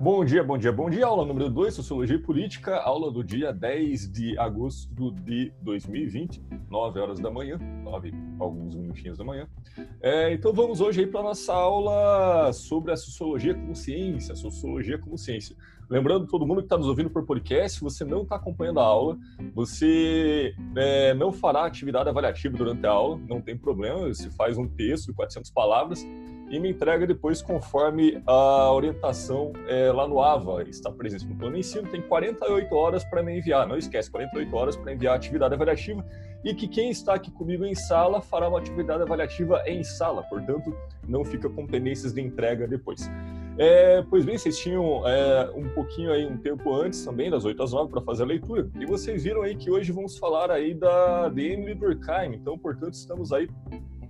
Bom dia, bom dia, bom dia. Aula número 2, Sociologia e Política, aula do dia 10 de agosto de 2020, 9 horas da manhã, 9, alguns minutinhos da manhã. É, então vamos hoje aí para a nossa aula sobre a sociologia como ciência, sociologia como ciência. Lembrando todo mundo que está nos ouvindo por podcast, você não está acompanhando a aula, você é, não fará atividade avaliativa durante a aula, não tem problema, você faz um texto de 400 palavras, e me entrega depois conforme a orientação é, lá no AVA está presente no plano de ensino. Tem 48 horas para me enviar, não esquece, 48 horas para enviar a atividade avaliativa e que quem está aqui comigo em sala fará uma atividade avaliativa em sala, portanto, não fica com pendências de entrega depois. É, pois bem, vocês tinham é, um pouquinho aí, um tempo antes também, das 8 às 9, para fazer a leitura, e vocês viram aí que hoje vamos falar aí da de Emily Durkheim, então, portanto, estamos aí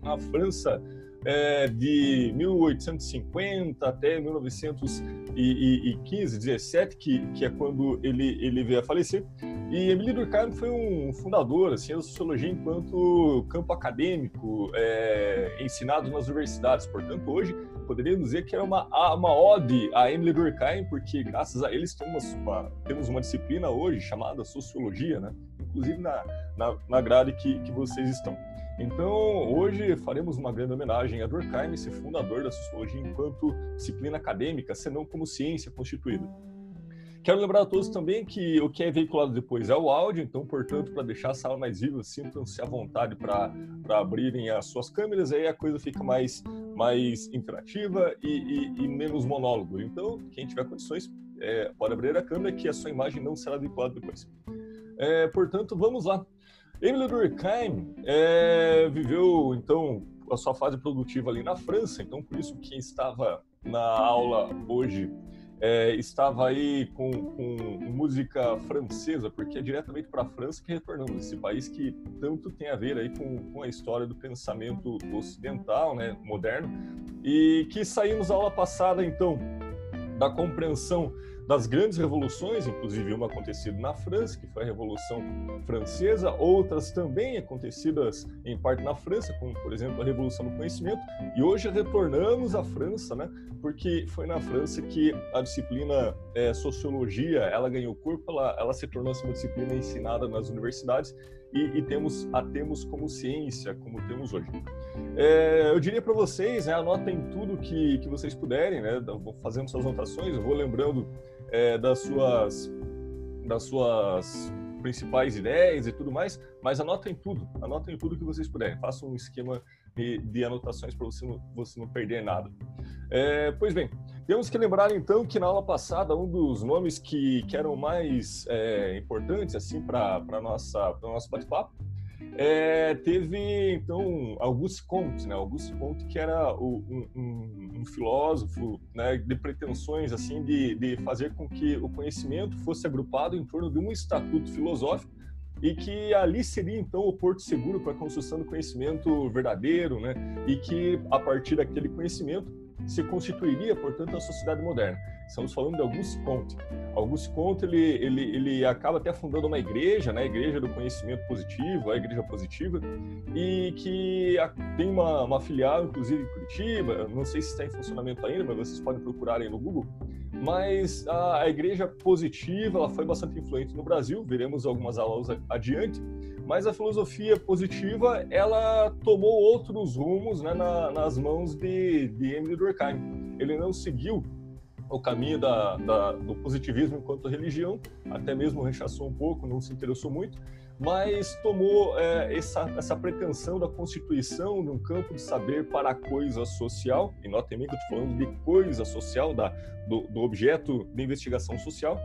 na França é, de 1850 até 1915, 17, que, que é quando ele, ele veio a falecer. E Emílio Durkheim foi um fundador assim, da sociologia enquanto campo acadêmico é, ensinado nas universidades. Portanto, hoje poderíamos dizer que era uma, uma ode a Emily Durkheim, porque graças a eles temos uma, temos uma disciplina hoje chamada sociologia, né? inclusive na, na, na grade que, que vocês estão. Então, hoje faremos uma grande homenagem a Durkheim, esse fundador da sociologia enquanto disciplina acadêmica, senão como ciência constituída. Quero lembrar a todos também que o que é veiculado depois é o áudio, então, portanto, para deixar a sala mais viva, sintam-se à vontade para abrirem as suas câmeras, aí a coisa fica mais, mais interativa e, e, e menos monólogo. Então, quem tiver condições, é, pode abrir a câmera que a sua imagem não será veiculada depois. É, portanto, vamos lá. Emile Durkheim é, viveu, então, a sua fase produtiva ali na França, então, por isso, quem estava na aula hoje é, estava aí com, com, música francesa, porque é diretamente para a França que retornamos, esse país que tanto tem a ver aí com, com a história do pensamento ocidental, né, moderno, e que saímos da aula passada, então, da compreensão das grandes revoluções, inclusive uma acontecida na França, que foi a Revolução Francesa, outras também acontecidas em parte na França, como por exemplo a Revolução do Conhecimento, e hoje retornamos à França, né? Porque foi na França que a disciplina é, sociologia ela ganhou corpo, ela, ela se tornou uma disciplina ensinada nas universidades e, e, temos a temos como ciência, como temos hoje. É, eu diria para vocês, né, anotem tudo que, que vocês puderem, né, fazendo suas anotações, eu vou lembrando é, das suas das suas principais ideias e tudo mais, mas anotem tudo, anotem tudo que vocês puderem, façam um esquema de, de anotações para você, não, você não perder nada. É, pois bem, temos que lembrar então que na aula passada um dos nomes que, que eram mais é, importantes assim para nossa para nosso bate-papo é, teve então Auguste Comte, né? Auguste Comte que era o, um, um, um, filósofo né, de pretensões assim de, de fazer com que o conhecimento fosse agrupado em torno de um estatuto filosófico e que ali seria então o porto seguro para a construção do conhecimento verdadeiro, né? E que a partir daquele conhecimento se constituiria, portanto, a sociedade moderna. Estamos falando de Auguste Comte. Auguste Comte ele, ele, ele acaba até fundando uma igreja, né, a Igreja do Conhecimento Positivo, a Igreja Positiva, e que tem uma, uma filial, inclusive, em Curitiba. Não sei se está em funcionamento ainda, mas vocês podem procurar aí no Google. Mas a, a Igreja Positiva ela foi bastante influente no Brasil, veremos algumas aulas adiante mas a filosofia positiva ela tomou outros rumos né, na, nas mãos de, de Emily Durkheim. Ele não seguiu o caminho da, da, do positivismo enquanto religião, até mesmo rechaçou um pouco, não se interessou muito, mas tomou é, essa, essa pretensão da constituição de um campo de saber para a coisa social, e notem bem que eu estou falando de coisa social, da, do, do objeto de investigação social,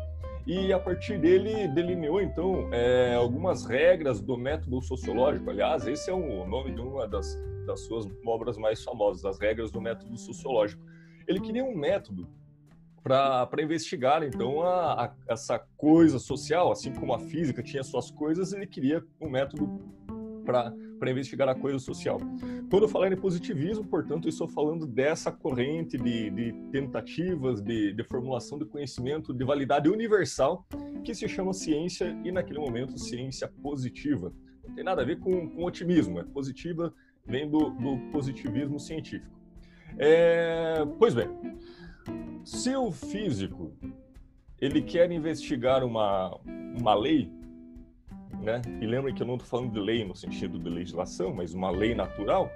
e a partir dele delineou então é, algumas regras do método sociológico. Aliás, esse é o nome de uma das, das suas obras mais famosas, as regras do método sociológico. Ele queria um método para investigar então a, a, essa coisa social, assim como a física tinha suas coisas, ele queria um método para investigar a coisa social. Quando eu falar em positivismo, portanto, eu estou falando dessa corrente de, de tentativas de, de, formulação de conhecimento de validade universal que se chama ciência e, naquele momento, ciência positiva. Não tem nada a ver com, com otimismo, é positiva, vem do, do positivismo científico. É, pois bem, Se o físico ele quer investigar uma, uma lei, né? E lembrem que eu não estou falando de lei no sentido de legislação, mas uma lei natural.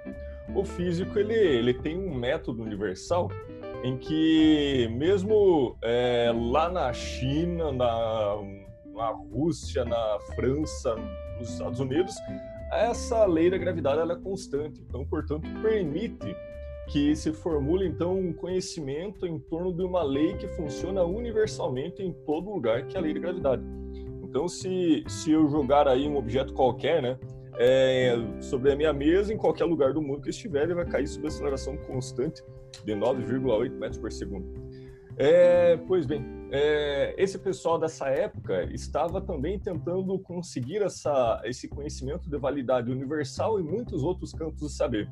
O físico ele, ele tem um método universal em que mesmo é, lá na China, na, na Rússia, na França, nos Estados Unidos, essa lei da gravidade ela é constante. Então, portanto, permite que se formule então um conhecimento em torno de uma lei que funciona universalmente em todo lugar, que é a lei da gravidade. Então, se, se eu jogar aí um objeto qualquer, né, é, sobre a minha mesa, em qualquer lugar do mundo que estiver, ele vai cair sob aceleração constante de 9,8 metros por segundo. É, pois bem, é, esse pessoal dessa época estava também tentando conseguir essa, esse conhecimento de validade universal em muitos outros campos do saber?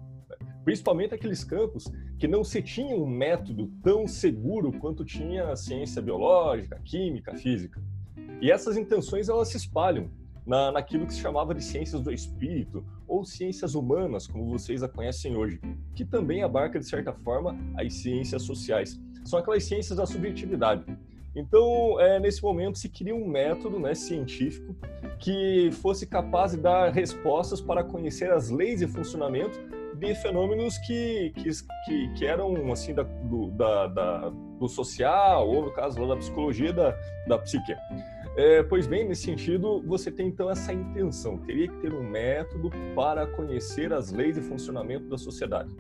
Principalmente aqueles campos que não se tinha um método tão seguro quanto tinha a ciência biológica, química, física. E essas intenções elas se espalham na, naquilo que se chamava de ciências do espírito ou ciências humanas, como vocês a conhecem hoje, que também abarca, de certa forma, as ciências sociais. São aquelas ciências da subjetividade. Então, é, nesse momento, se queria um método né, científico que fosse capaz de dar respostas para conhecer as leis e funcionamento de fenômenos que, que, que, que eram assim da, do, da, da, do social, ou no caso da psicologia da, da psique. É, pois bem, nesse sentido, você tem então essa intenção, teria que ter um método para conhecer as leis e funcionamento da sociedade.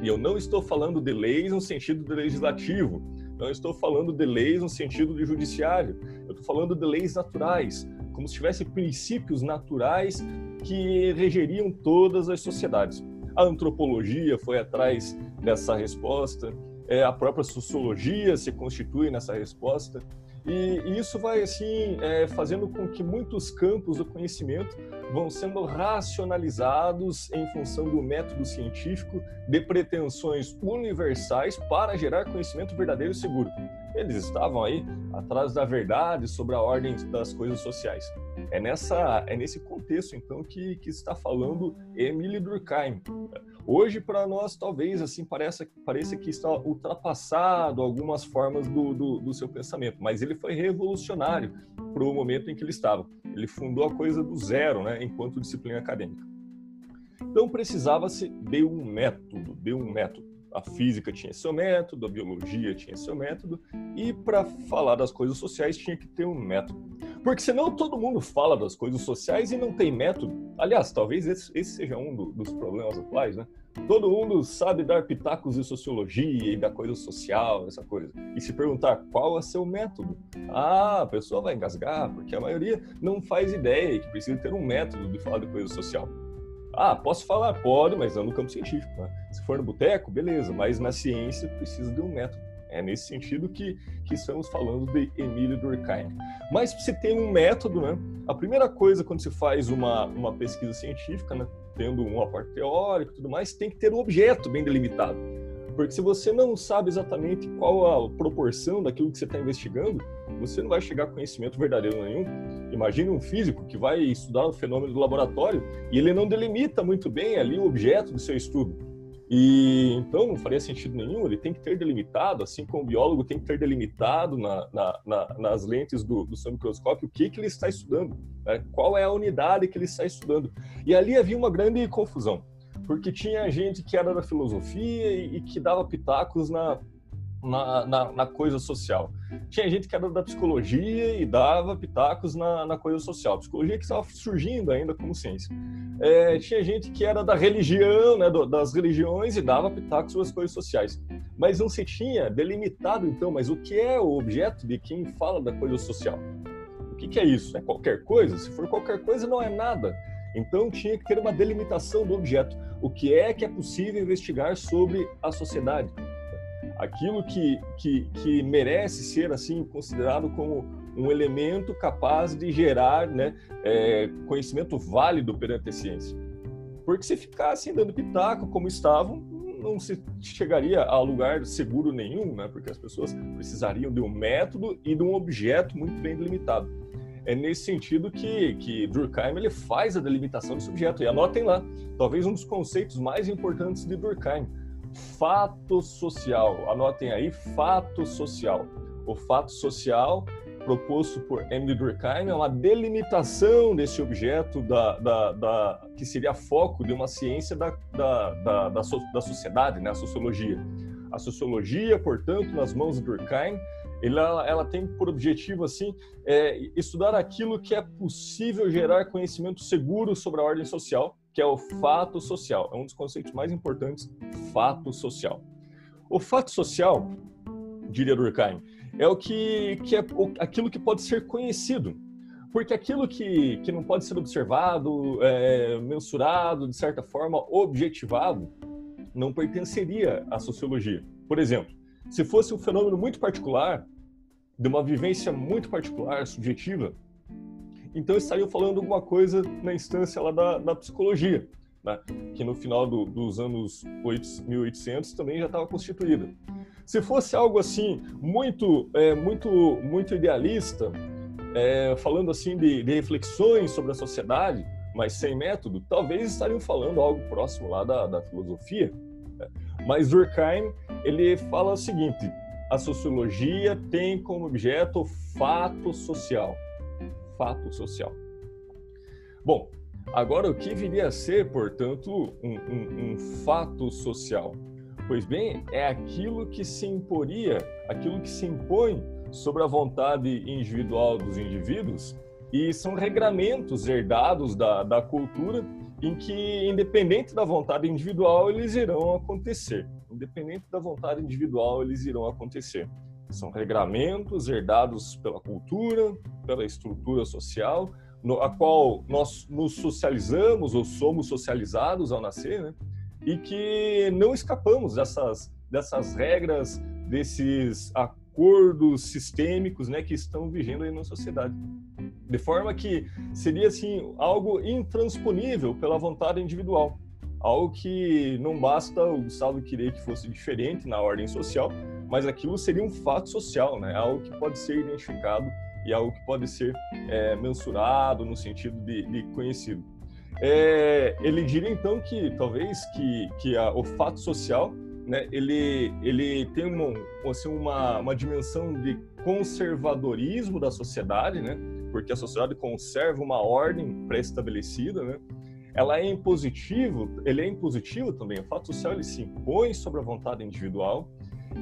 E eu não estou falando de leis no sentido de legislativo, não estou falando de leis no sentido de judiciário, eu estou falando de leis naturais, como se tivesse princípios naturais que regeriam todas as sociedades. A antropologia foi atrás dessa resposta, é, a própria sociologia se constitui nessa resposta. E isso vai assim é, fazendo com que muitos campos do conhecimento vão sendo racionalizados em função do método científico de pretensões universais para gerar conhecimento verdadeiro e seguro. Eles estavam aí atrás da verdade sobre a ordem das coisas sociais. É nessa é nesse contexto então que que está falando Emile Durkheim. Hoje, para nós, talvez assim pareça, pareça que está ultrapassado algumas formas do, do, do seu pensamento, mas ele foi revolucionário para o momento em que ele estava. Ele fundou a coisa do zero, né, enquanto disciplina acadêmica. Então precisava-se de um método, de um método. A física tinha seu método, a biologia tinha seu método, e para falar das coisas sociais tinha que ter um método. Porque senão todo mundo fala das coisas sociais e não tem método. Aliás, talvez esse, esse seja um do, dos problemas atuais, né? Todo mundo sabe dar pitacos de sociologia e da coisa social, essa coisa. E se perguntar qual é seu método, ah, a pessoa vai engasgar, porque a maioria não faz ideia que precisa ter um método de falar de coisa social. Ah, posso falar? Pode, mas não no campo científico. Né? Se for no boteco, beleza, mas na ciência precisa de um método. É nesse sentido que, que estamos falando de Emílio Durkheim. Mas você tem um método, né? A primeira coisa quando se faz uma, uma pesquisa científica, né, tendo um aporte teórico e tudo mais, tem que ter um objeto bem delimitado. Porque se você não sabe exatamente qual a proporção daquilo que você está investigando, você não vai chegar a conhecimento verdadeiro nenhum. Imagine um físico que vai estudar o fenômeno do laboratório e ele não delimita muito bem ali o objeto do seu estudo. E então não faria sentido nenhum, ele tem que ter delimitado, assim como o biólogo tem que ter delimitado na, na, na, nas lentes do, do seu microscópio o que, que ele está estudando, né? qual é a unidade que ele está estudando. E ali havia uma grande confusão, porque tinha gente que era da filosofia e, e que dava pitacos na na, na, na, coisa social. Tinha gente que era da psicologia e dava pitacos na, na coisa social. Psicologia que estava surgindo ainda como ciência. É, tinha gente que era da religião, né, das religiões e dava pitacos sobre as coisas sociais. Mas não se tinha delimitado, então, mas o que é o objeto de quem fala da coisa social? O que, que é isso? É qualquer coisa? Se for qualquer coisa, não é nada. Então tinha que ter uma delimitação do objeto. O que é que é possível investigar sobre a sociedade? Aquilo que, que, que merece ser assim considerado como um elemento capaz de gerar né, é, conhecimento válido perante a ciência. Porque se ficassem dando pitaco como estavam, não se chegaria a lugar seguro nenhum, né? porque as pessoas precisariam de um método e de um objeto muito bem delimitado. É nesse sentido que, que Durkheim ele faz a delimitação desse objeto. E anotem lá, talvez um dos conceitos mais importantes de Durkheim, fato social. Anotem aí, fato social. O fato social proposto por Emily Durkheim é uma delimitação desse objeto da, da, da, que seria foco de uma ciência da, da, da, da, da sociedade, né? a sociologia. A sociologia, portanto, nas mãos de Durkheim, ela, ela tem por objetivo assim é, estudar aquilo que é possível gerar conhecimento seguro sobre a ordem social, que é o fato social. É um dos conceitos mais importantes, fato social. O fato social, diria Durkheim, é o que, que é aquilo que pode ser conhecido. Porque aquilo que, que não pode ser observado, é, mensurado, de certa forma, objetivado, não pertenceria à sociologia. Por exemplo, se fosse um fenômeno muito particular, de uma vivência muito particular, subjetiva, então estariam falando alguma coisa na instância lá da, da psicologia, né? que no final do, dos anos 1800 também já estava constituída. Se fosse algo assim muito, é, muito, muito idealista, é, falando assim de, de, reflexões sobre a sociedade, mas sem método, talvez estariam falando algo próximo lá da, da filosofia. Né? Mas Durkheim ele fala o seguinte: a sociologia tem como objeto o fato social. Fato social. Bom, agora o que viria a ser, portanto, um, um, um fato social? Pois bem, é aquilo que se imporia, aquilo que se impõe sobre a vontade individual dos indivíduos e são regramentos herdados da, da cultura em que, independente da vontade individual, eles irão acontecer. Independente da vontade individual, eles irão acontecer. São regramentos herdados pela cultura, pela estrutura social, no, a qual nós nos socializamos ou somos socializados ao nascer, né? e que não escapamos dessas, dessas regras, desses acordos sistêmicos né, que estão vigendo aí na sociedade. De forma que seria assim algo intransponível pela vontade individual. Algo que não basta o Gustavo querer que fosse diferente na ordem social, mas aquilo seria um fato social, né? algo que pode ser identificado e algo que pode ser é, mensurado no sentido de, de conhecido. É, ele diria então que talvez que, que a, o fato social né, ele, ele tem uma, assim, uma, uma dimensão de conservadorismo da sociedade, né, porque a sociedade conserva uma ordem pré-estabelecida, né, ela é impositivo, ele é impositivo também, o fato social ele se impõe sobre a vontade individual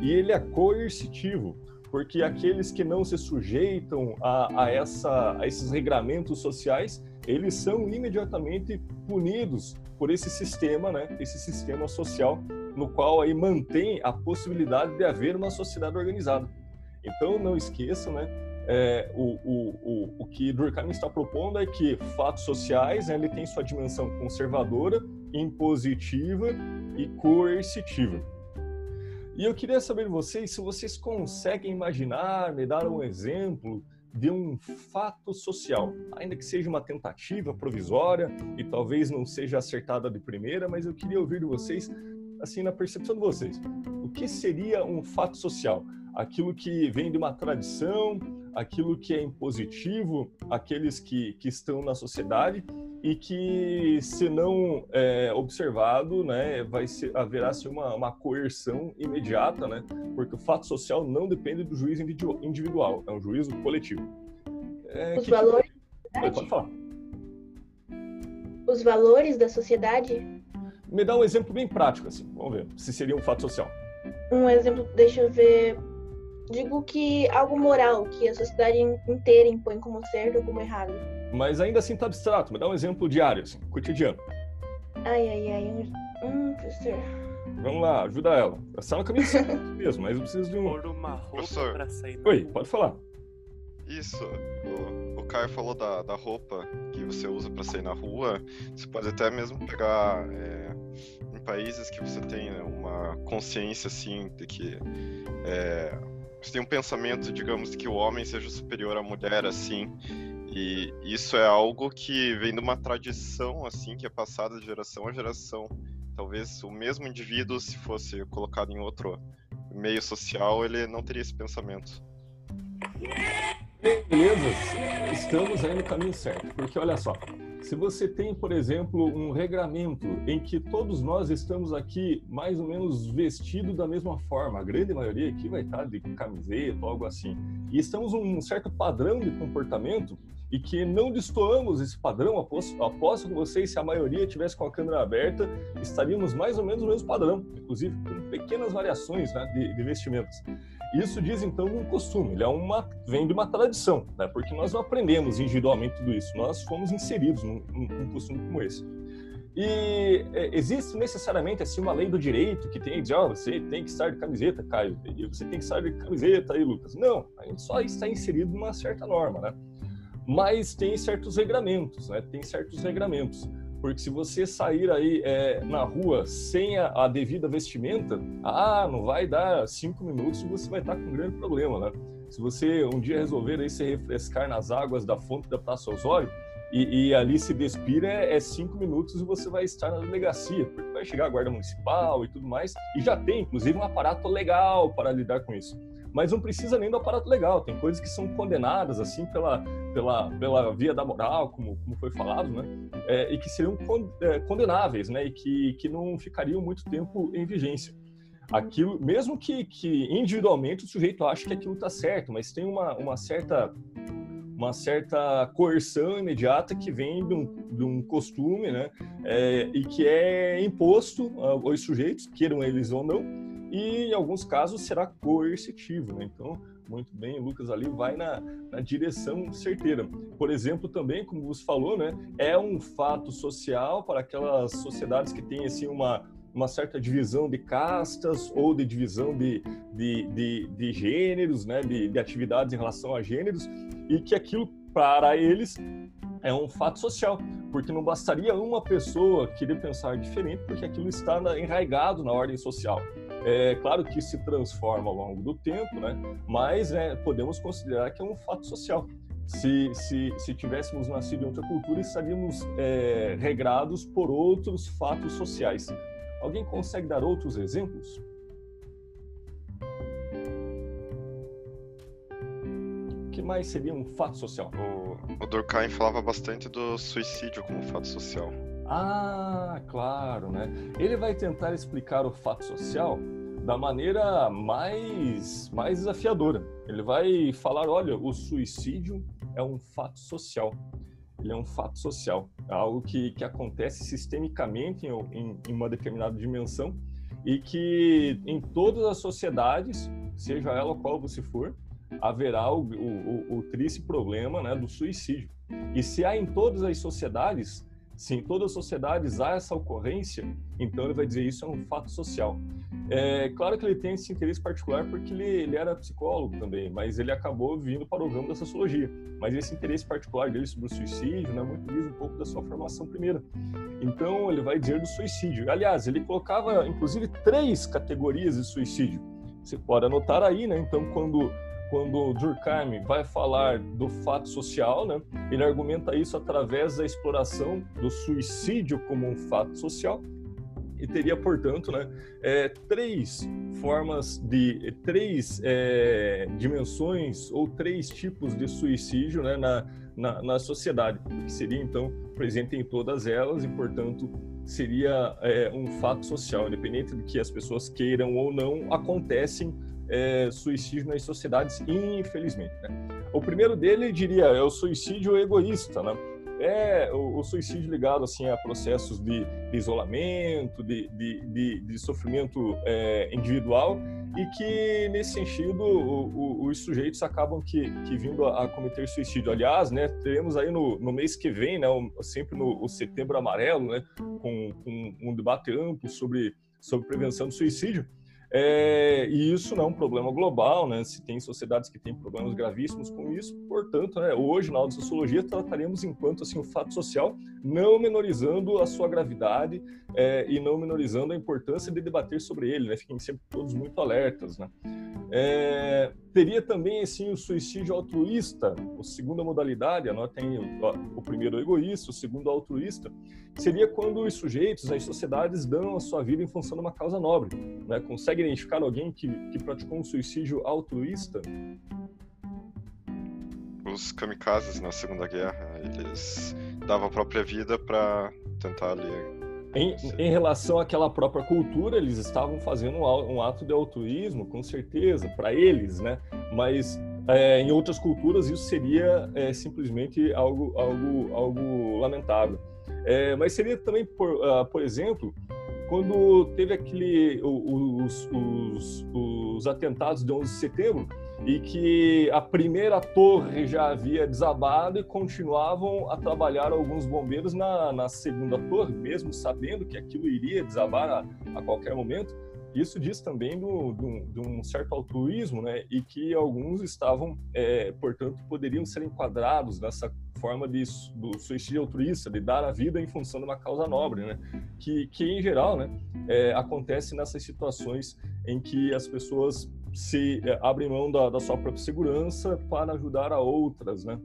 e ele é coercitivo, porque aqueles que não se sujeitam a, a, essa, a esses regramentos sociais, eles são imediatamente punidos por esse sistema, né? Esse sistema social no qual aí mantém a possibilidade de haver uma sociedade organizada. Então não esqueçam, né? É, o, o, o, o que Durkheim está propondo é que fatos sociais né, ele tem sua dimensão conservadora, impositiva e coercitiva. E eu queria saber de vocês se vocês conseguem imaginar, me dar um exemplo de um fato social, ainda que seja uma tentativa provisória e talvez não seja acertada de primeira, mas eu queria ouvir de vocês, assim, na percepção de vocês, o que seria um fato social? Aquilo que vem de uma tradição, aquilo que é impositivo, aqueles que, que estão na sociedade e que, se não é, observado, né, vai ser, haverá assim, uma, uma coerção imediata, né, porque o fato social não depende do juízo individual, é um juízo coletivo. É, Os valores que... Oi, pode falar. Os valores da sociedade? Me dá um exemplo bem prático, assim, vamos ver, se seria um fato social. Um exemplo, deixa eu ver. Digo que algo moral, que a sociedade inteira impõe como certo ou como errado mas ainda assim tá abstrato. Me dá um exemplo diário, assim, cotidiano. Ai, ai, ai. Hum, professor. Vamos lá, ajuda ela. Está no caminho certo mesmo, mas eu preciso de um. Pôr uma roupa professor. pra sair. Oi, pode falar. Isso. O, o Caio falou da, da roupa que você usa para sair na rua. Você pode até mesmo pegar é, em países que você tem né, uma consciência assim de que é, tem um pensamento, digamos, que o homem seja superior à mulher, assim. E isso é algo que vem de uma tradição, assim, que é passada de geração a geração. Talvez o mesmo indivíduo, se fosse colocado em outro meio social, ele não teria esse pensamento. Beleza, estamos aí no caminho certo. Porque olha só, se você tem, por exemplo, um regramento em que todos nós estamos aqui mais ou menos vestidos da mesma forma, a grande maioria aqui vai estar de camiseta, algo assim, e estamos um certo padrão de comportamento e que não destoamos esse padrão, aposto, aposto com vocês, se a maioria tivesse com a câmera aberta, estaríamos mais ou menos no mesmo padrão, inclusive com pequenas variações né, de, de vestimentas. Isso diz então um costume, ele é uma vem de uma tradição, né? Porque nós não aprendemos individualmente tudo isso, nós fomos inseridos num, num costume como esse. E é, existe necessariamente assim uma lei do direito que tem dizer, oh, você tem que estar de camiseta, Caio, e você tem que estar de camiseta aí, Lucas. Não, a gente só está inserido numa certa norma, né? Mas tem certos regramentos, né? Tem certos regramentos. Porque se você sair aí é, na rua sem a, a, devida vestimenta, ah, não vai dar cinco minutos e você vai estar com um grande problema, né? Se você um dia resolver aí se refrescar nas águas da fonte da Praça Osório e, e ali se despir, é, é, cinco minutos e você vai estar na delegacia, porque vai chegar a guarda municipal e tudo mais, e já tem, inclusive, um aparato legal para lidar com isso mas não precisa nem do aparato legal. Tem coisas que são condenadas assim pela, pela, pela via da moral, como, como foi falado, né? É, e que seriam é, condenáveis, né? E que, que não ficariam muito tempo em vigência. Aquilo, mesmo que, que individualmente o sujeito ache que aquilo está certo, mas tem uma, uma certa uma certa coerção imediata que vem de um, de um costume, né? É, e que é imposto aos sujeitos, queiram eles ou não, e em alguns casos será coercitivo, né? Então, muito bem, Lucas ali vai na, na, direção certeira. Por exemplo, também, como você falou, né, é um fato social para aquelas sociedades que têm assim uma uma certa divisão de castas ou de divisão de, de, de, de gêneros, né, de, de atividades em relação a gêneros, e que aquilo para eles é um fato social, porque não bastaria uma pessoa querer pensar diferente, porque aquilo está enraizado na ordem social. É claro que se transforma ao longo do tempo, né? mas é, podemos considerar que é um fato social. Se, se, se tivéssemos nascido em outra cultura, estaríamos é, regrados por outros fatos sociais. Alguém consegue dar outros exemplos? O que mais seria um fato social? O, o Durkheim falava bastante do suicídio como fato social. Ah, claro, né? Ele vai tentar explicar o fato social da maneira mais, mais desafiadora. Ele vai falar: olha, o suicídio é um fato social. Ele é um fato social, é algo que, que acontece sistemicamente em, em uma determinada dimensão e que em todas as sociedades, seja ela qual você for, haverá o, o, o, triste problema né, do suicídio. E se há em todas as sociedades, se em todas as sociedades há essa ocorrência, então ele vai dizer isso é um fato social. É claro que ele tem esse interesse particular porque ele, ele era psicólogo também, mas ele acabou vindo para o ramo da sociologia. Mas esse interesse particular dele sobre o suicídio, né, muito diz um pouco da sua formação primeira. Então ele vai dizer do suicídio. Aliás, ele colocava inclusive três categorias de suicídio. Você pode anotar aí, né? Então quando quando Durkheim vai falar do fato social, né, ele argumenta isso através da exploração do suicídio como um fato social e teria, portanto, né, é, três formas de três é, dimensões ou três tipos de suicídio né, na, na, na, sociedade, que seria então presente em todas elas e, portanto, seria é, um fato social, independente de que as pessoas queiram ou não, acontecem é, suicídio nas sociedades, infelizmente. Né? O primeiro dele, diria, é o suicídio egoísta, né? é o, suicídio ligado assim a processos de, isolamento, de, de, de, de sofrimento é, individual e que nesse sentido o, o, os sujeitos acabam que, que vindo a, a, cometer suicídio. Aliás, né, teremos aí no, no mês que vem, né, sempre no Setembro Amarelo, né, com, com um debate amplo sobre sobre prevenção do suicídio. É, e isso não é um problema global, né? Se tem sociedades que têm problemas gravíssimos com isso, portanto, né, hoje na sociologia trataremos enquanto assim o fato social, não menorizando a sua gravidade é, e não menorizando a importância de debater sobre ele, né? Fiquem sempre todos muito alertas, né? É, teria também assim o suicídio altruísta, a segunda modalidade, anotem o, o primeiro egoísta, o segundo altruísta, seria quando os sujeitos, as sociedades dão a sua vida em função de uma causa nobre, né? Consegue identificar alguém que, que praticou um suicídio altruísta? Os kamikazes na Segunda Guerra, eles dava a própria vida para tentar ali. Em, em, relação àquela própria cultura, eles estavam fazendo um, um ato de altruísmo, com certeza, para eles, né? Mas é, em outras culturas isso seria é, simplesmente algo, algo, algo lamentável. É, mas seria também, por, uh, por exemplo, quando teve aquele os, os, os atentados de 11 de setembro e que a primeira torre já havia desabado e continuavam a trabalhar alguns bombeiros na, na segunda torre, mesmo sabendo que aquilo iria desabar a, a qualquer momento. Isso diz também do, do, de um certo altruísmo, né? E que alguns estavam, é, portanto, poderiam ser enquadrados nessa forma de, do suicídio altruísta, de dar a vida em função de uma causa nobre, né? Que, que em geral, né, é, acontece nessas situações em que as pessoas se é, abrem mão da, da sua própria segurança para ajudar a outras, né?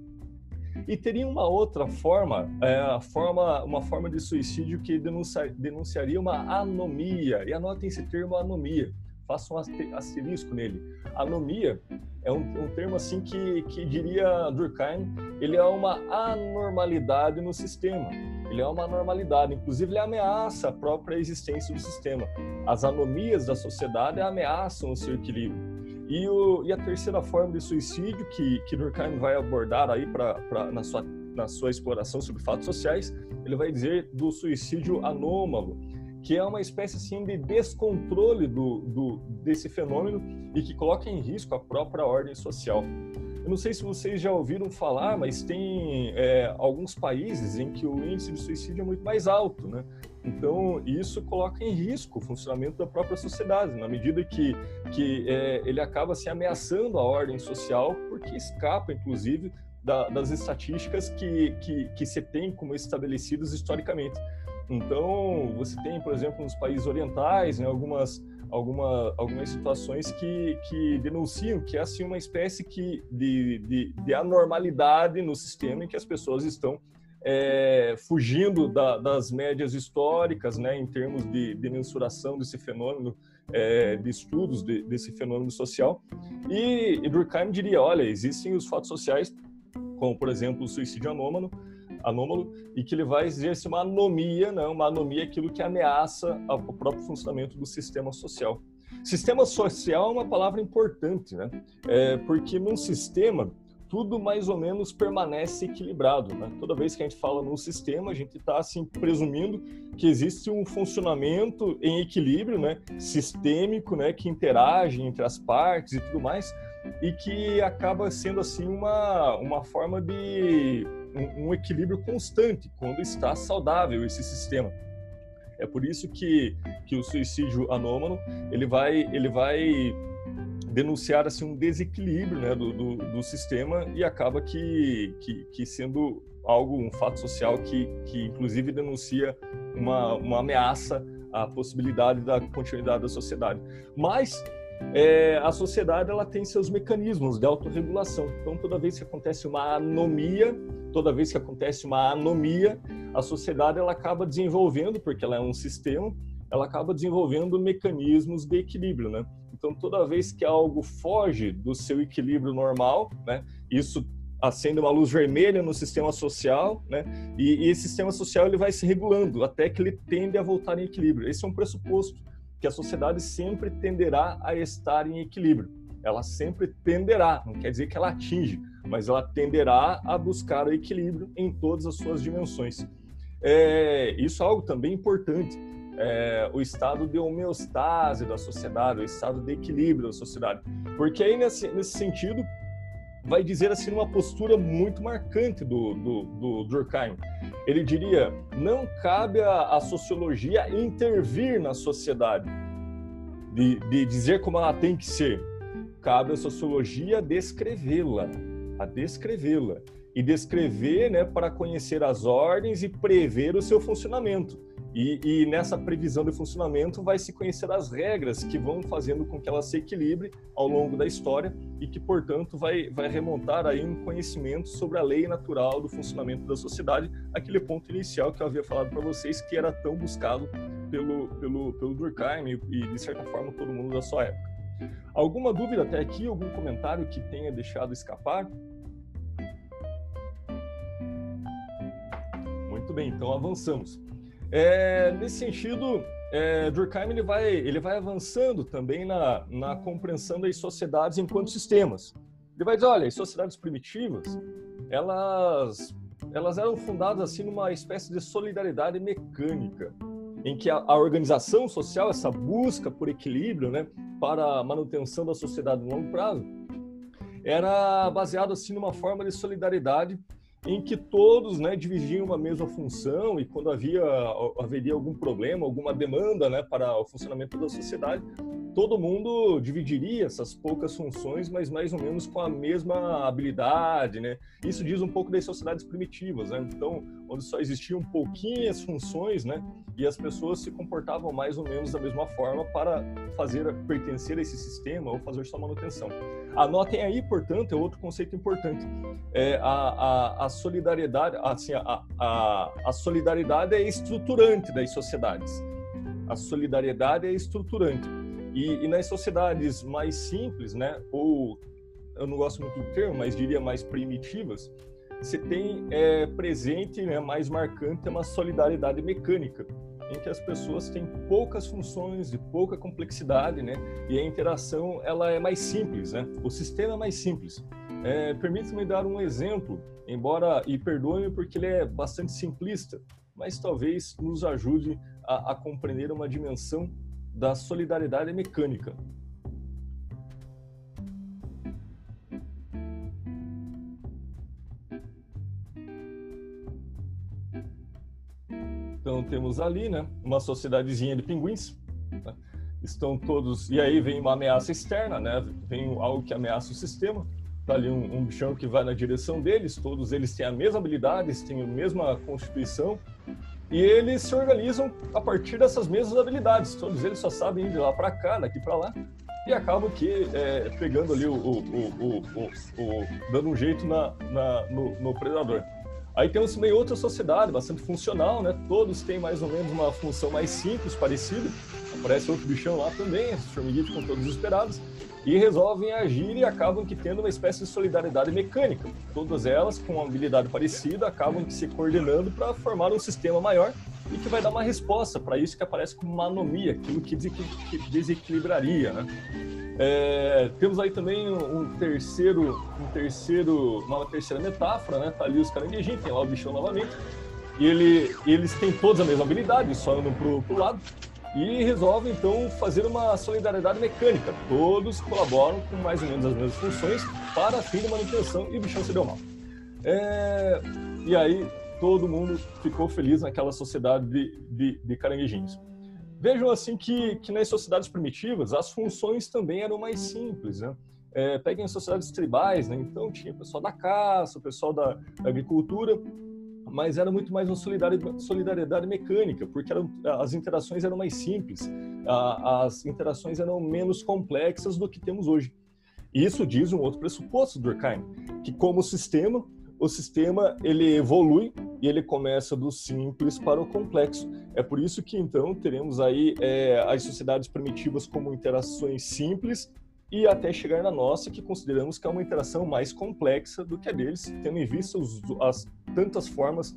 E teria uma outra forma, é, forma uma forma de suicídio que denuncia, denunciaria uma anomia. E anotem esse termo anomia faça um asterisco nele. Anomia é um, um, termo assim que, que diria Durkheim, ele é uma anormalidade no sistema. Ele é uma anormalidade, inclusive ele ameaça a própria existência do sistema. As anomias da sociedade ameaçam o seu equilíbrio. E, o, e a terceira forma de suicídio que, que Durkheim vai abordar aí pra, pra, na, sua, na sua exploração sobre fatos sociais, ele vai dizer do suicídio anômalo, que é uma espécie assim de descontrole do, do, desse fenômeno e que coloca em risco a própria ordem social. Eu não sei se vocês já ouviram falar, mas tem é, alguns países em que o índice de suicídio é muito mais alto, né? Então, isso coloca em risco o funcionamento da própria sociedade, na medida que, que é, ele acaba se ameaçando a ordem social, porque escapa, inclusive, da, das estatísticas que, que, que se tem como estabelecidas historicamente. Então, você tem, por exemplo, nos países orientais, né, algumas, alguma, algumas situações que, que denunciam que é assim, uma espécie que, de, de, de anormalidade no sistema em que as pessoas estão é, fugindo da, das médias históricas, né, em termos de, de mensuração desse fenômeno, é, de estudos de, desse fenômeno social. E, e Durkheim diria, olha, existem os fatos sociais, como, por exemplo, o suicídio anômalo, anômalo e que ele vai exercer uma anomia, né? uma anomia aquilo que ameaça o próprio funcionamento do sistema social. Sistema social é uma palavra importante, né? É, porque num sistema tudo mais ou menos permanece equilibrado. Né? Toda vez que a gente fala num sistema, a gente está assim presumindo que existe um funcionamento em equilíbrio, né, sistêmico, né, que interage entre as partes e tudo mais, e que acaba sendo assim uma uma forma de um, um equilíbrio constante quando está saudável esse sistema. É por isso que, que o suicídio anômalo ele vai ele vai denunciar assim um desequilíbrio né, do, do, do sistema e acaba que, que, que, sendo algo um fato social que, que inclusive denuncia uma, uma ameaça à possibilidade da continuidade da sociedade. Mas é, a sociedade ela tem seus mecanismos de autorregulação. Então, toda vez que acontece uma anomia, toda vez que acontece uma anomia, a sociedade ela acaba desenvolvendo, porque ela é um sistema, ela acaba desenvolvendo mecanismos de equilíbrio, né? Então, toda vez que algo foge do seu equilíbrio normal, né? Isso acende uma luz vermelha no sistema social, né? E, e esse sistema social ele vai se regulando até que ele tende a voltar em equilíbrio. Esse é um pressuposto que a sociedade sempre tenderá a estar em equilíbrio. Ela sempre tenderá, não quer dizer que ela atinge, mas ela tenderá a buscar o equilíbrio em todas as suas dimensões. É, isso é algo também importante. É, o estado de homeostase da sociedade, o estado de equilíbrio da sociedade. Porque aí, nesse, nesse sentido, vai dizer assim uma postura muito marcante do, do, do Durkheim. Ele diria: não cabe à sociologia intervir na sociedade, de, de dizer como ela tem que ser. Cabe à sociologia descrevê-la, a descrevê-la e descrever, né, para conhecer as ordens e prever o seu funcionamento. E, e, nessa previsão de funcionamento vai se conhecer as regras que vão fazendo com que ela se equilibre ao longo da história e que, portanto, vai, vai remontar aí um conhecimento sobre a lei natural do funcionamento da sociedade, aquele ponto inicial que eu havia falado para vocês que era tão buscado pelo, pelo, pelo Durkheim e, de certa forma, todo mundo da sua época. Alguma dúvida até aqui? Algum comentário que tenha deixado escapar? Muito bem, então avançamos. É, nesse sentido, é, Durkheim ele vai, ele vai avançando também na, na compreensão das sociedades enquanto sistemas. Ele vai dizer, olha, as sociedades primitivas, elas, elas eram fundadas assim numa espécie de solidariedade mecânica, em que a, a organização social, essa busca por equilíbrio, né, para a manutenção da sociedade no longo prazo, era baseado assim numa forma de solidariedade em que todos né, dividiam uma mesma função e quando havia haveria algum problema, alguma demanda né, para o funcionamento da sociedade, todo mundo dividiria essas poucas funções, mas mais ou menos com a mesma habilidade, né? Isso diz um pouco das sociedades primitivas, né? Então, onde só existiam pouquinhas funções, né? E as pessoas se comportavam mais ou menos da mesma forma para fazer pertencer a esse sistema ou fazer sua manutenção. Anotem aí, portanto, é outro conceito importante. É a, a, a solidariedade, assim, a, a, a solidariedade é estruturante das sociedades. A solidariedade é estruturante. E, e, nas sociedades mais simples, né, ou eu não gosto muito do termo, mas diria mais primitivas, você tem é, presente, né, mais marcante, uma solidariedade mecânica, em que as pessoas têm poucas funções, de pouca complexidade, né, e a interação ela é mais simples, né, o sistema é mais simples. É, Permita-me dar um exemplo, embora, e perdoe-me porque ele é bastante simplista, mas talvez nos ajude a, a compreender uma dimensão da solidariedade mecânica. Então temos ali, né, uma sociedadezinha de pinguins. Né? Estão todos e aí vem uma ameaça externa, né? Vem algo que ameaça o sistema. Tá ali um, um bichão que vai na direção deles. Todos eles têm a mesma habilidade, têm a mesma constituição e eles se organizam a partir dessas mesmas habilidades. Todos eles só sabem ir de lá para cá, daqui para lá, e acabam que é, pegando ali o, o, o, o, dando um jeito na, na no, no, predador. Aí temos também outra sociedade bastante funcional, né? Todos têm mais ou menos uma função mais simples, parecida. Aparece outro bichão lá também, as formiguinhas ficam todos esperados e resolvem agir e acabam que tendo uma espécie de solidariedade mecânica. Todas elas, com uma habilidade parecida, acabam se coordenando para formar um sistema maior e que vai dar uma resposta para isso que aparece como uma anomia, aquilo que desequilibraria, né? É, temos aí também um terceiro, um terceiro, uma terceira metáfora, né? Tá ali os caranguejinhos, tem lá o bichão novamente, e ele, eles têm todas a mesma habilidade, só andam pro, pro lado e resolve então fazer uma solidariedade mecânica. Todos colaboram com mais ou menos as mesmas funções para fim de manutenção e o bichão se deu mal. É... E aí todo mundo ficou feliz naquela sociedade de, de, de caranguejinhos. Vejam assim que, que nas sociedades primitivas as funções também eram mais simples, né? É, peguem as sociedades tribais, né? Então tinha o pessoal da caça, o pessoal da, da agricultura, mas era muito mais uma solidariedade, solidariedade mecânica, porque eram, as interações eram mais simples, as interações eram menos complexas do que temos hoje. Isso diz um outro pressuposto do Durkheim, que como sistema, o sistema ele evolui e ele começa do simples para o complexo. É por isso que então teremos aí é, as sociedades primitivas como interações simples e até chegar na nossa, que consideramos que é uma interação mais complexa do que a deles, tendo em vista os, as tantas formas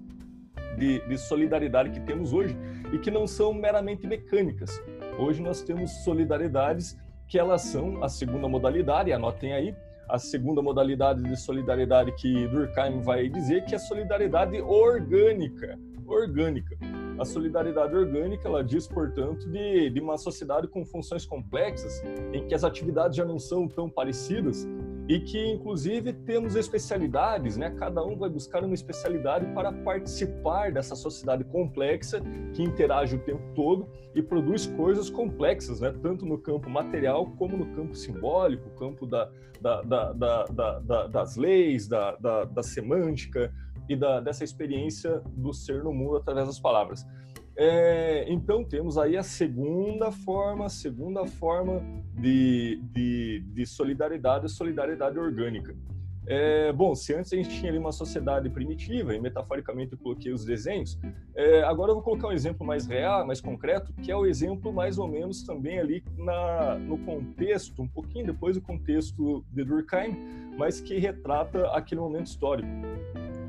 de, de, solidariedade que temos hoje e que não são meramente mecânicas. Hoje nós temos solidariedades que elas são a segunda modalidade, anotem aí, a segunda modalidade de solidariedade que Durkheim vai dizer que é a solidariedade orgânica, orgânica. A solidariedade orgânica, ela diz, portanto, de, de uma sociedade com funções complexas, em que as atividades já não são tão parecidas e que, inclusive, temos especialidades, né? Cada um vai buscar uma especialidade para participar dessa sociedade complexa que interage o tempo todo e produz coisas complexas, né? Tanto no campo material como no campo simbólico, campo da, da, da, da das leis, da, da semântica, e da, dessa experiência do ser no mundo através das palavras. É, então temos aí a segunda forma, segunda forma de, de, de solidariedade, solidariedade orgânica. É, bom, se antes a gente tinha ali uma sociedade primitiva, e metaforicamente eu coloquei os desenhos, é, agora eu vou colocar um exemplo mais real, mais concreto, que é o exemplo mais ou menos também ali na, no contexto, um pouquinho depois do contexto de Durkheim, mas que retrata aquele momento histórico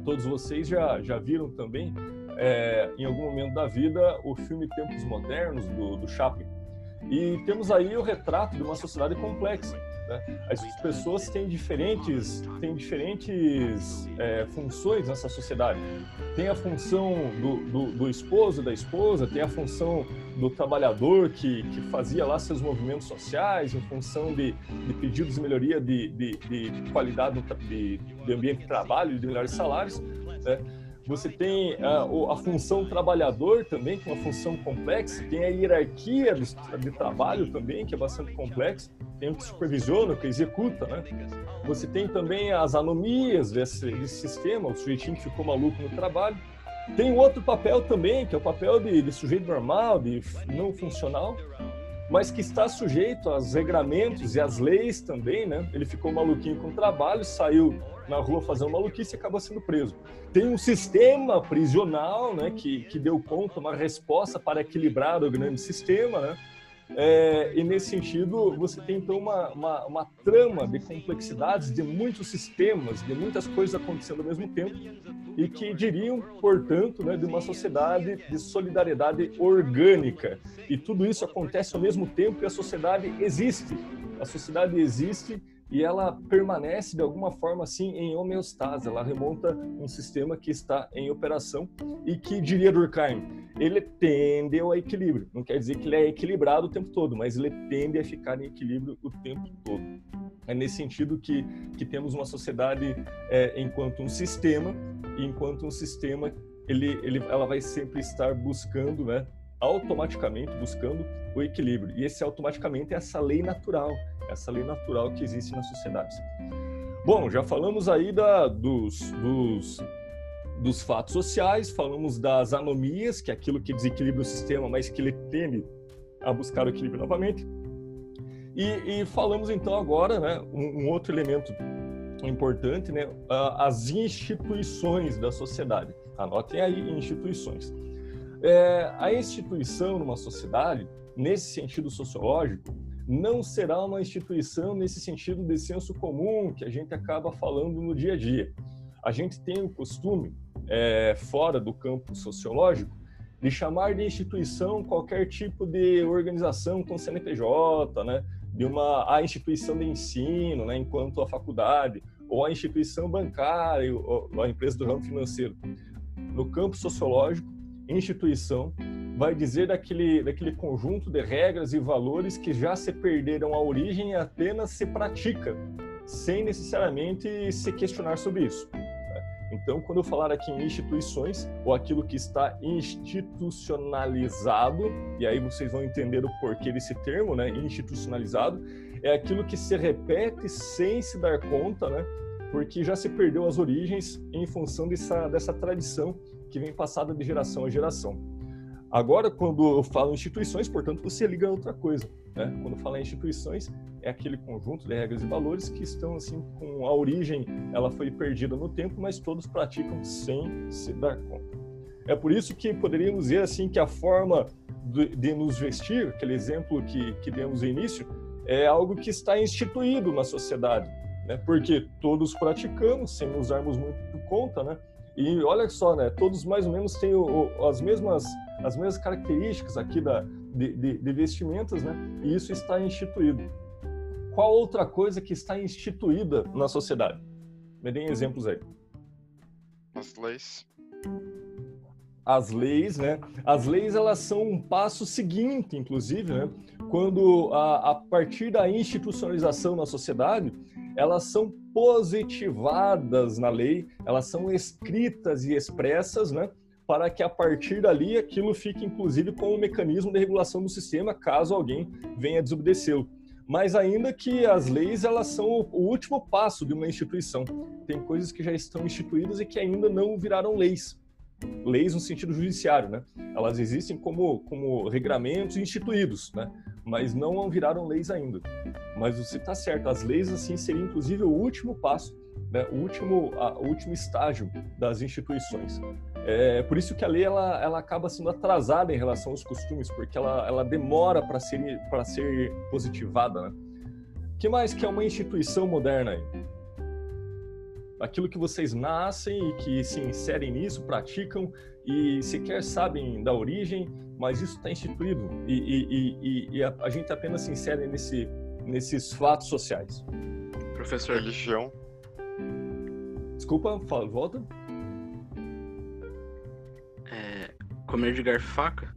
todos vocês já, já viram também é, em algum momento da vida o filme Tempos Modernos do, do Chaplin. E temos aí o retrato de uma sociedade complexa. Né? As pessoas têm diferentes, têm diferentes é, funções nessa sociedade. Tem a função do, do, do, esposo, da esposa, tem a função do trabalhador que, que fazia lá seus movimentos sociais em função de, de pedidos de melhoria de, de, de qualidade de, de ambiente de trabalho, de melhores salários. Né? Você tem a, a, função trabalhador também, que é uma função complexa. Tem a hierarquia de trabalho também, que é bastante complexa. Tem o que supervisiona, o que executa, né? Você tem também as anomias desse, desse sistema, o sujeitinho que ficou maluco no trabalho. Tem outro papel também, que é o papel de, de sujeito normal, de não funcional, mas que está sujeito aos regramentos e às leis também, né? Ele ficou maluquinho com o trabalho, saiu na rua fazendo maluquice e acaba sendo preso. Tem um sistema prisional né, que, que deu conta, uma resposta para equilibrar o grande sistema, né? É, e nesse sentido, você tem então uma, uma, uma, trama de complexidades, de muitos sistemas, de muitas coisas acontecendo ao mesmo tempo, e que diriam, portanto, né, de uma sociedade de solidariedade orgânica. E tudo isso acontece ao mesmo tempo e a sociedade existe. A sociedade existe e ela permanece de alguma forma assim em homeostase, ela remonta um sistema que está em operação e que, diria Durkheim, ele tende ao equilíbrio. Não quer dizer que ele é equilibrado o tempo todo, mas ele tende a ficar em equilíbrio o tempo todo. É nesse sentido que, que temos uma sociedade é, enquanto um sistema, e enquanto um sistema ele, ele, ela vai sempre estar buscando, né, automaticamente buscando o equilíbrio. E esse automaticamente é essa lei natural, essa lei natural que existe nas sociedades. Bom, já falamos aí da, dos, dos, dos fatos sociais, falamos das anomias, que é aquilo que desequilibra o sistema, mas que ele tende a buscar o equilíbrio novamente. E, e falamos então agora, né, um, um, outro elemento importante, né, as instituições da sociedade. Anotem aí instituições. É, a instituição numa sociedade, nesse sentido sociológico, não será uma instituição nesse sentido de senso comum que a gente acaba falando no dia a dia. A gente tem o costume, é, fora do campo sociológico, de chamar de instituição qualquer tipo de organização com CNPJ, né? de uma a instituição de ensino, né? enquanto a faculdade, ou a instituição bancária, ou a empresa do ramo financeiro. No campo sociológico, instituição vai dizer daquele, daquele conjunto de regras e valores que já se perderam a origem e apenas se pratica, sem necessariamente se questionar sobre isso. Então, quando eu falar aqui em instituições, ou aquilo que está institucionalizado, e aí vocês vão entender o porquê desse termo, né, institucionalizado, é aquilo que se repete sem se dar conta, né, porque já se perdeu as origens em função dessa, dessa tradição que vem passada de geração a geração. Agora, quando eu falo instituições, portanto, você liga a outra coisa. Né? Quando fala em instituições, é aquele conjunto de regras e valores que estão assim com a origem, ela foi perdida no tempo, mas todos praticam sem se dar conta. É por isso que poderíamos dizer assim que a forma de, de nos vestir, aquele exemplo que, que demos no início, é algo que está instituído na sociedade, né? Porque todos praticamos sem usarmos muito conta, né? E olha só, né? Todos mais ou menos têm o, o, as mesmas as mesmas características aqui da, de, de, de vestimentas, né? E isso está instituído. Qual outra coisa que está instituída na sociedade? Me deem exemplos aí. As leis. As leis, né? As leis elas são um passo seguinte, inclusive, né? Quando a, a partir da institucionalização na sociedade, elas são positivadas na lei, elas são escritas e expressas, né? Para que a partir dali aquilo fique, inclusive, com um mecanismo de regulação do sistema, caso alguém venha desobedecê-lo. Mas ainda que as leis elas são o último passo de uma instituição. Tem coisas que já estão instituídas e que ainda não viraram leis leis no sentido judiciário, né? Elas existem como, como regramentos instituídos, né? Mas não viraram leis ainda. Mas você está certo, as leis assim seriam inclusive o último passo, né? O último, a, o último estágio das instituições. É por isso que a lei ela, ela acaba sendo atrasada em relação aos costumes, porque ela, ela demora para ser para ser positivada, né? Que mais que é uma instituição moderna aí? Aquilo que vocês nascem e que se inserem nisso, praticam e sequer sabem da origem, mas isso está instituído e, e, e, e a, a, gente apenas se insere nesse, nesses fatos sociais. Professor. Religião. Desculpa, fala, volta. É, comer de garfo e faca?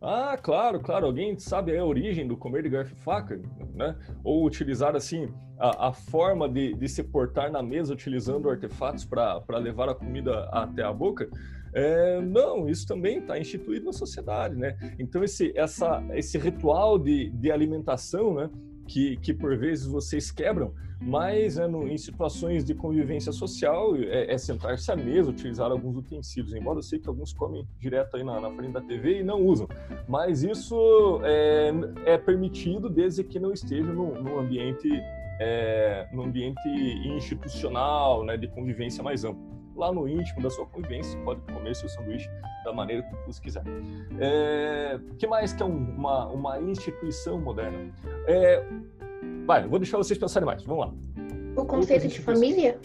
Ah, claro, claro. Alguém sabe a origem do comer de garfo e faca, né? Ou utilizar assim a, a forma de, de, se portar na mesa utilizando artefatos para levar a comida até a boca? É, não, isso também está instituído na sociedade, né? Então esse, essa, esse ritual de, de alimentação, né? Que, que por vezes vocês quebram, mas né, no, em situações de convivência social é, é sentar-se à mesa, utilizar alguns utensílios, embora eu sei que alguns comem direto aí na, na frente da TV e não usam, mas isso é, é permitido desde que não esteja no, no ambiente é, no ambiente institucional, né, de convivência mais ampla. Lá no íntimo da sua convivência, pode comer seu sanduíche da maneira que você quiser. É, que mais que é um, uma, uma instituição moderna? É, Vai, vou deixar vocês pensarem mais. Vamos lá. O conceito de família?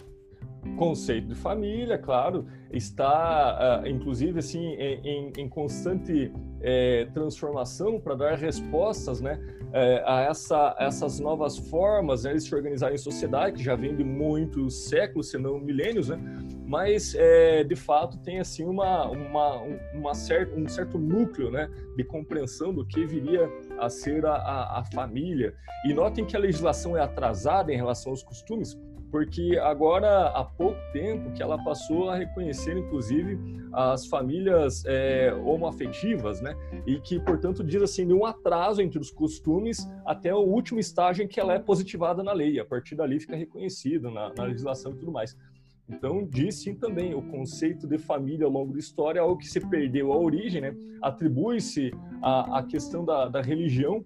Conceito de família, claro, está, uh, inclusive, assim, em, em constante é, transformação para dar respostas, né, é, a essa, essas novas formas né, de se organizar em sociedade, que já vem de muitos séculos, se não milênios, né, mas é, de fato tem assim uma, uma, uma certa, um certo núcleo né, de compreensão do que viria a ser a, a, a família. E notem que a legislação é atrasada em relação aos costumes, porque agora há pouco tempo que ela passou a reconhecer, inclusive, as famílias é, homoafetivas, né? E que, portanto, diz assim, de um atraso entre os costumes até o último estágio em que ela é positivada na lei. A partir dali fica reconhecida na, na legislação e tudo mais. Então, diz sim também o conceito de família ao longo da história, algo que se perdeu a origem, né? Atribui-se a, a questão da, da religião,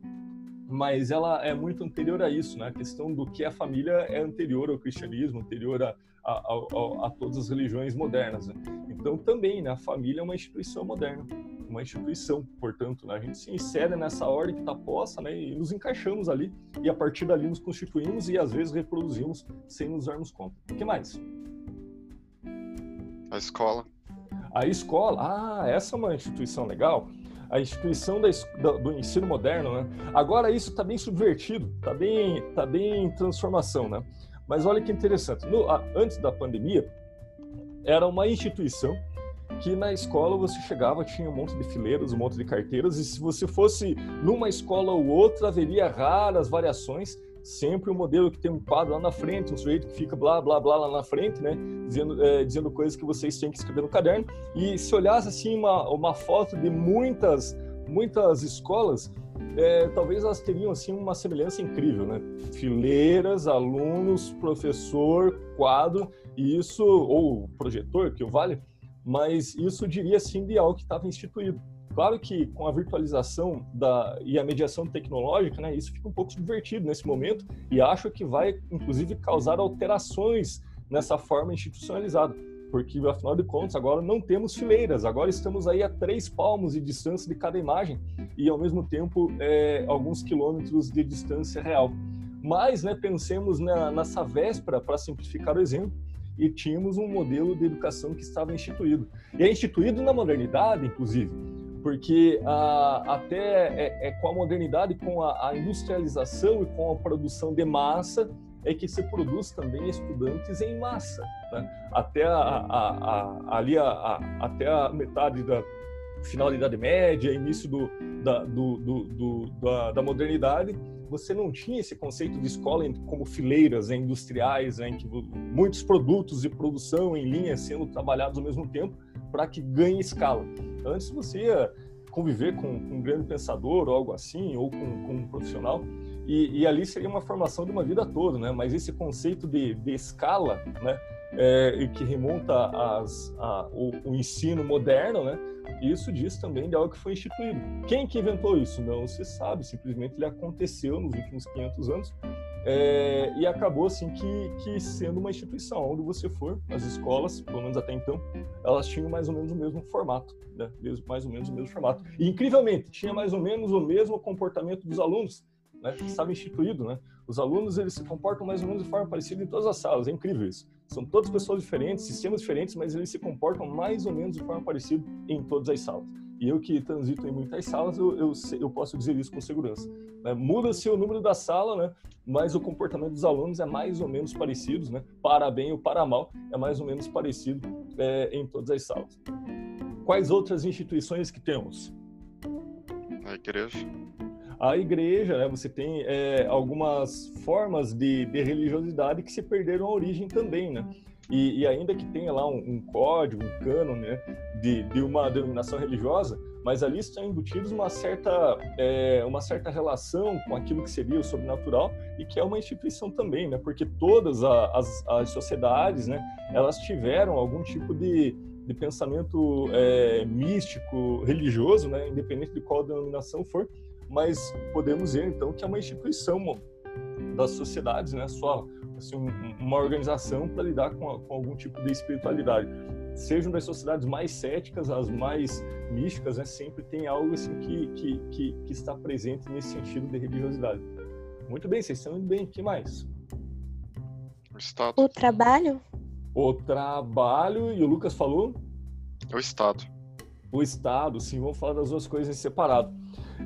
mas ela é muito anterior a isso, né? A questão do que a família é anterior ao cristianismo, anterior a, a, a, a todas as religiões modernas. Né? Então, também, né? A família é uma instituição moderna, uma instituição, portanto, né? a gente se insere nessa ordem que está posta, né? E nos encaixamos ali, e a partir dali nos constituímos e às vezes reproduzimos sem nos darmos conta. O que mais? A escola. A escola, ah, essa é uma instituição legal. A instituição da, do ensino moderno, né? Agora isso está bem subvertido, está bem, tá bem em transformação, né? Mas olha que interessante. No, antes da pandemia, era uma instituição que na escola você chegava, tinha um monte de fileiras, um monte de carteiras, e se você fosse numa escola ou outra, haveria raras variações sempre o um modelo que tem um quadro lá na frente, um sujeito que fica blá, blá, blá lá na frente, né? Dizendo, é, dizendo coisas que vocês têm que escrever no caderno. E se olhasse assim uma, uma foto de muitas, muitas escolas, é, talvez elas teriam assim uma semelhança incrível, né? Fileiras, alunos, professor, quadro, e isso, ou projetor, que o vale, mas isso diria assim de algo que estava instituído. Claro que com a virtualização da, e a mediação tecnológica, né, isso fica um pouco subvertido nesse momento e acho que vai, inclusive, causar alterações nessa forma institucionalizada, porque, afinal de contas, agora não temos fileiras, agora estamos aí a três palmos de distância de cada imagem e, ao mesmo tempo, é, alguns quilômetros de distância real. Mas, né, pensemos na, nessa véspera, para simplificar o exemplo, e tínhamos um modelo de educação que estava instituído. E é instituído na modernidade, inclusive porque ah, até é, é, com a modernidade, com a, a, industrialização e com a produção de massa, é que se produz também estudantes em massa. Né? Até, a, a, ali até a metade da final da Idade Média, início do, da, do, do, da, da, modernidade, você não tinha esse conceito de escola como fileiras industriais, em que muitos produtos de produção em linha sendo trabalhados ao mesmo tempo, para que ganhe escala. Antes você ia conviver com, com, um grande pensador ou algo assim, ou com, com um profissional, e, e, ali seria uma formação de uma vida toda, né? Mas esse conceito de, de escala, né? É, que remonta às, a, o, o, ensino moderno, né? Isso diz também de algo que foi instituído. Quem que inventou isso? Não se sabe, simplesmente ele aconteceu nos últimos 500 anos é, e acabou assim que, que sendo uma instituição onde você for, as escolas, pelo menos até então, elas tinham mais ou menos o mesmo formato, né? Mais ou menos o mesmo formato. E incrivelmente tinha mais ou menos o mesmo comportamento dos alunos, né? Que estava instituído, né? Os alunos eles se comportam mais ou menos de forma parecida em todas as salas, é incrível isso. São todas pessoas diferentes, sistemas diferentes, mas eles se comportam mais ou menos de forma parecida em todas as salas. E eu que transito em muitas salas, eu, eu, eu posso dizer isso com segurança. Né? Muda-se o número da sala, né? mas o comportamento dos alunos é mais ou menos parecido, né? para bem ou para mal, é mais ou menos parecido é, em todas as salas. Quais outras instituições que temos? A igreja. A igreja, né, você tem é, algumas formas de, de, religiosidade que se perderam a origem também, né? E, e ainda que tenha lá um, um código, um cano, né, de, de, uma denominação religiosa, mas ali estão embutidos uma certa, é, uma certa relação com aquilo que seria o sobrenatural e que é uma instituição também, né? Porque todas as, as sociedades, né, elas tiveram algum tipo de, de pensamento é, místico, religioso, né, independente de qual denominação for, mas podemos ver então que é uma instituição das sociedades, né, só assim, uma organização para lidar com, com, algum tipo de espiritualidade. Sejam das sociedades mais céticas, as mais místicas, né, sempre tem algo assim que, que, que, que está presente nesse sentido de religiosidade. Muito bem, vocês estão indo bem. O que mais? O Estado. O trabalho? O trabalho, e o Lucas falou? O Estado. O Estado, sim, vamos falar das duas coisas em separado.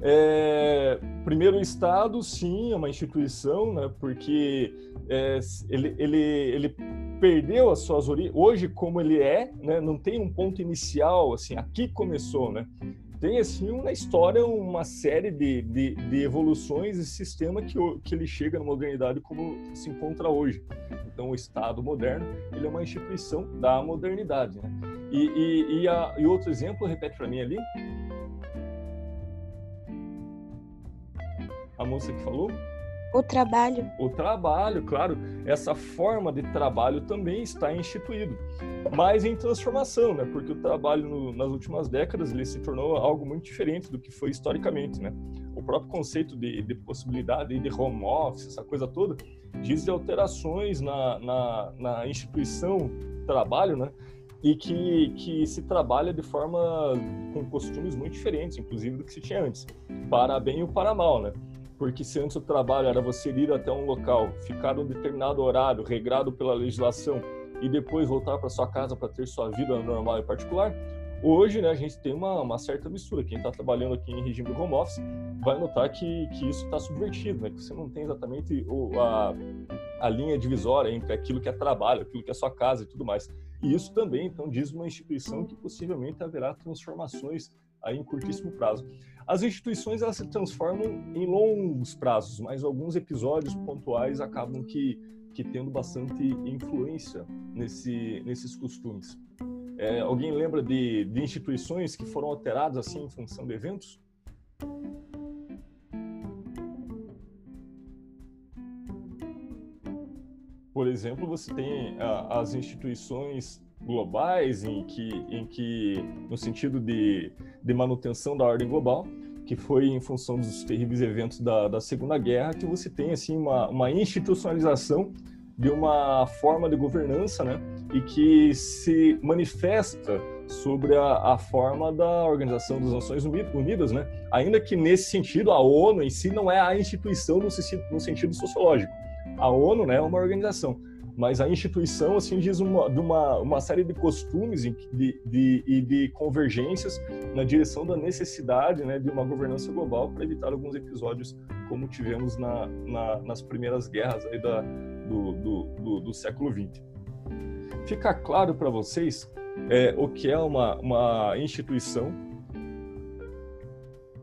É, primeiro, o Estado, sim, é uma instituição, né, porque é, ele, ele, ele perdeu as suas origens. Hoje, como ele é, né, não tem um ponto inicial, assim, aqui começou, né? Tem, assim, na história uma série de, de, de evoluções e sistema que, que ele chega na modernidade como se encontra hoje. Então, o Estado moderno, ele é uma instituição da modernidade, né? E, e, e, a, e outro exemplo, repete para mim ali. Moça que falou? O trabalho. O trabalho, claro. Essa forma de trabalho também está instituído, mas em transformação, né? Porque o trabalho no, nas últimas décadas ele se tornou algo muito diferente do que foi historicamente, né? O próprio conceito de, de possibilidade de home office, essa coisa toda, diz de alterações na, na, na instituição trabalho, né? e que, que se trabalha de forma com costumes muito diferentes, inclusive do que se tinha antes, para bem ou para mal, né? Porque se antes o trabalho era você ir até um local, ficar um determinado horário, regrado pela legislação, e depois voltar para sua casa para ter sua vida normal e particular, hoje né, a gente tem uma, uma certa mistura. Quem está trabalhando aqui em regime de home office vai notar que, que isso está subvertido, né? que você não tem exatamente o, a, a linha divisória entre aquilo que é trabalho, aquilo que é sua casa e tudo mais. E isso também, então, diz uma instituição que possivelmente haverá transformações aí em curtíssimo prazo. As instituições elas se transformam em longos prazos, mas alguns episódios pontuais acabam que, que tendo bastante influência nesse, nesses costumes. É, alguém lembra de, de instituições que foram alteradas assim em função de eventos? Por exemplo, você tem ah, as instituições globais, em que, em que no sentido de, de manutenção da ordem global, que foi em função dos terríveis eventos da, da Segunda Guerra, que você tem assim uma, uma institucionalização de uma forma de governança, né, e que se manifesta sobre a, a, forma da Organização das Nações Unidas, né? Ainda que nesse sentido a ONU em si não é a instituição no, no sentido sociológico. A ONU, né, é uma organização, mas a instituição assim diz uma, de uma, uma série de costumes e de, de, de, de convergências na direção da necessidade né, de uma governança global para evitar alguns episódios como tivemos na, na, nas primeiras guerras aí da, do, do, do, do século XX. Fica claro para vocês é, o que é uma, uma instituição,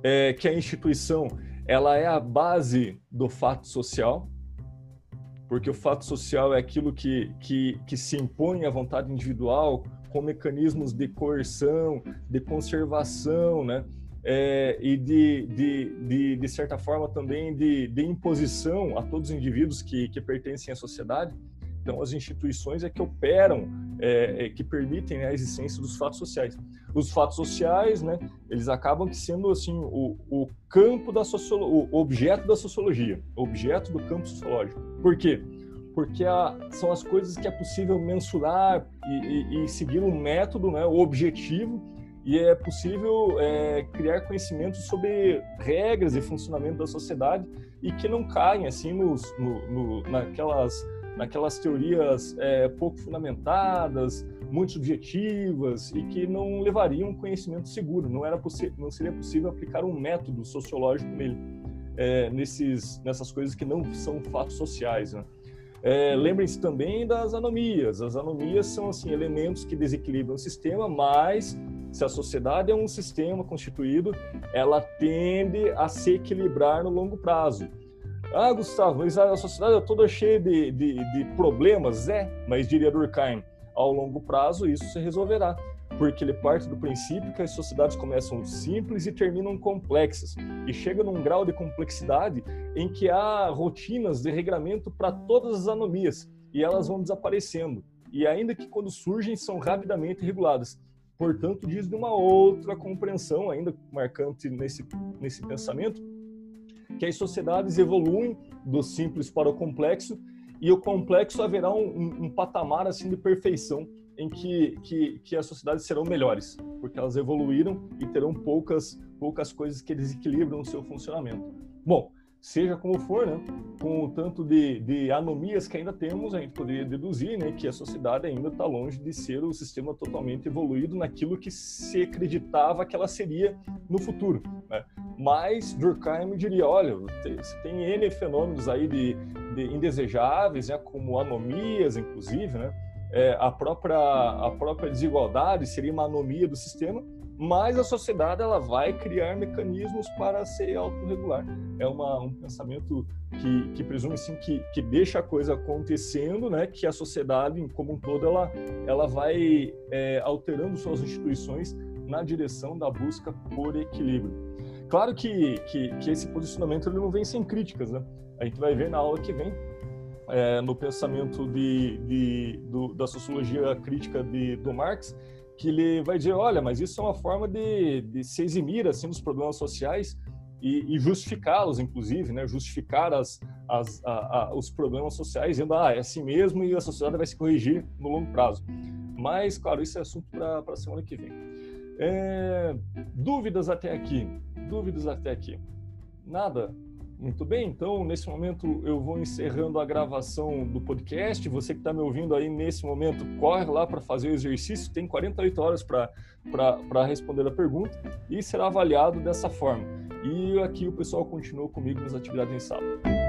é, que a instituição ela é a base do fato social, porque o fato social é aquilo que, que, que se impõe à vontade individual com mecanismos de coerção, de conservação, né? É, e de, de, de, de, certa forma também de, de imposição a todos os indivíduos que, que pertencem à sociedade. Então, as instituições é que operam, é, é, que permitem né, a existência dos fatos sociais. Os fatos sociais, né, eles acabam sendo assim o, o campo da sociologia, o objeto da sociologia, objeto do campo sociológico. Por quê? Porque a, são as coisas que é possível mensurar e, e, e seguir um método, né, o objetivo e é possível é, criar conhecimento sobre regras e funcionamento da sociedade e que não caem assim nos, no, no, naquelas naquelas teorias é, pouco fundamentadas, muito subjetivas e que não levariam um conhecimento seguro. Não era não seria possível aplicar um método sociológico nele, é, nesses nessas coisas que não são fatos sociais. Né? É, Lembrem-se também das anomias. As anomias são assim elementos que desequilibram o sistema, mas se a sociedade é um sistema constituído, ela tende a se equilibrar no longo prazo. Ah, Gustavo, mas a sociedade é toda cheia de, de, de problemas. É, mas diria Durkheim, ao longo prazo isso se resolverá, porque ele parte do princípio que as sociedades começam simples e terminam complexas, e chega num grau de complexidade em que há rotinas de regramento para todas as anomias, e elas vão desaparecendo. E ainda que quando surgem, são rapidamente reguladas. Portanto, diz de uma outra compreensão, ainda marcante nesse, nesse pensamento, que as sociedades evoluem do simples para o complexo e o complexo haverá um, um, um patamar assim de perfeição em que, que, que, as sociedades serão melhores, porque elas evoluíram e terão poucas, poucas coisas que desequilibram o seu funcionamento. Bom, seja como for, né, com o tanto de, de anomias que ainda temos, a gente poderia deduzir né, que a sociedade ainda está longe de ser o sistema totalmente evoluído naquilo que se acreditava que ela seria no futuro. Mas Durkheim diria, olha, você tem N fenômenos aí de, de indesejáveis, né, como anomias, inclusive, né? É, a, própria, a própria desigualdade seria uma anomia do sistema, mas a sociedade ela vai criar mecanismos para ser autorregular. É uma, um pensamento que, que presume sim que, que deixa a coisa acontecendo, né? Que a sociedade como um todo ela, ela vai é, alterando suas instituições na direção da busca por equilíbrio. Claro que, que, que esse posicionamento ele não vem sem críticas, né? A gente vai ver na aula que vem é, no pensamento de, de do, da sociologia crítica de, do Marx que ele vai dizer, olha, mas isso é uma forma de, de se eximir assim dos problemas sociais e, e justificá-los, inclusive, né? Justificar as, as, a, a, os problemas sociais, dizendo, ah, é assim mesmo e a sociedade vai se corrigir no longo prazo. Mas, claro, isso é assunto para a semana que vem. É, dúvidas até aqui? Dúvidas até aqui? Nada? Muito bem, então nesse momento eu vou encerrando a gravação do podcast. Você que está me ouvindo aí nesse momento, corre lá para fazer o exercício. Tem 48 horas para responder a pergunta e será avaliado dessa forma. E aqui o pessoal continua comigo nas atividades em sala.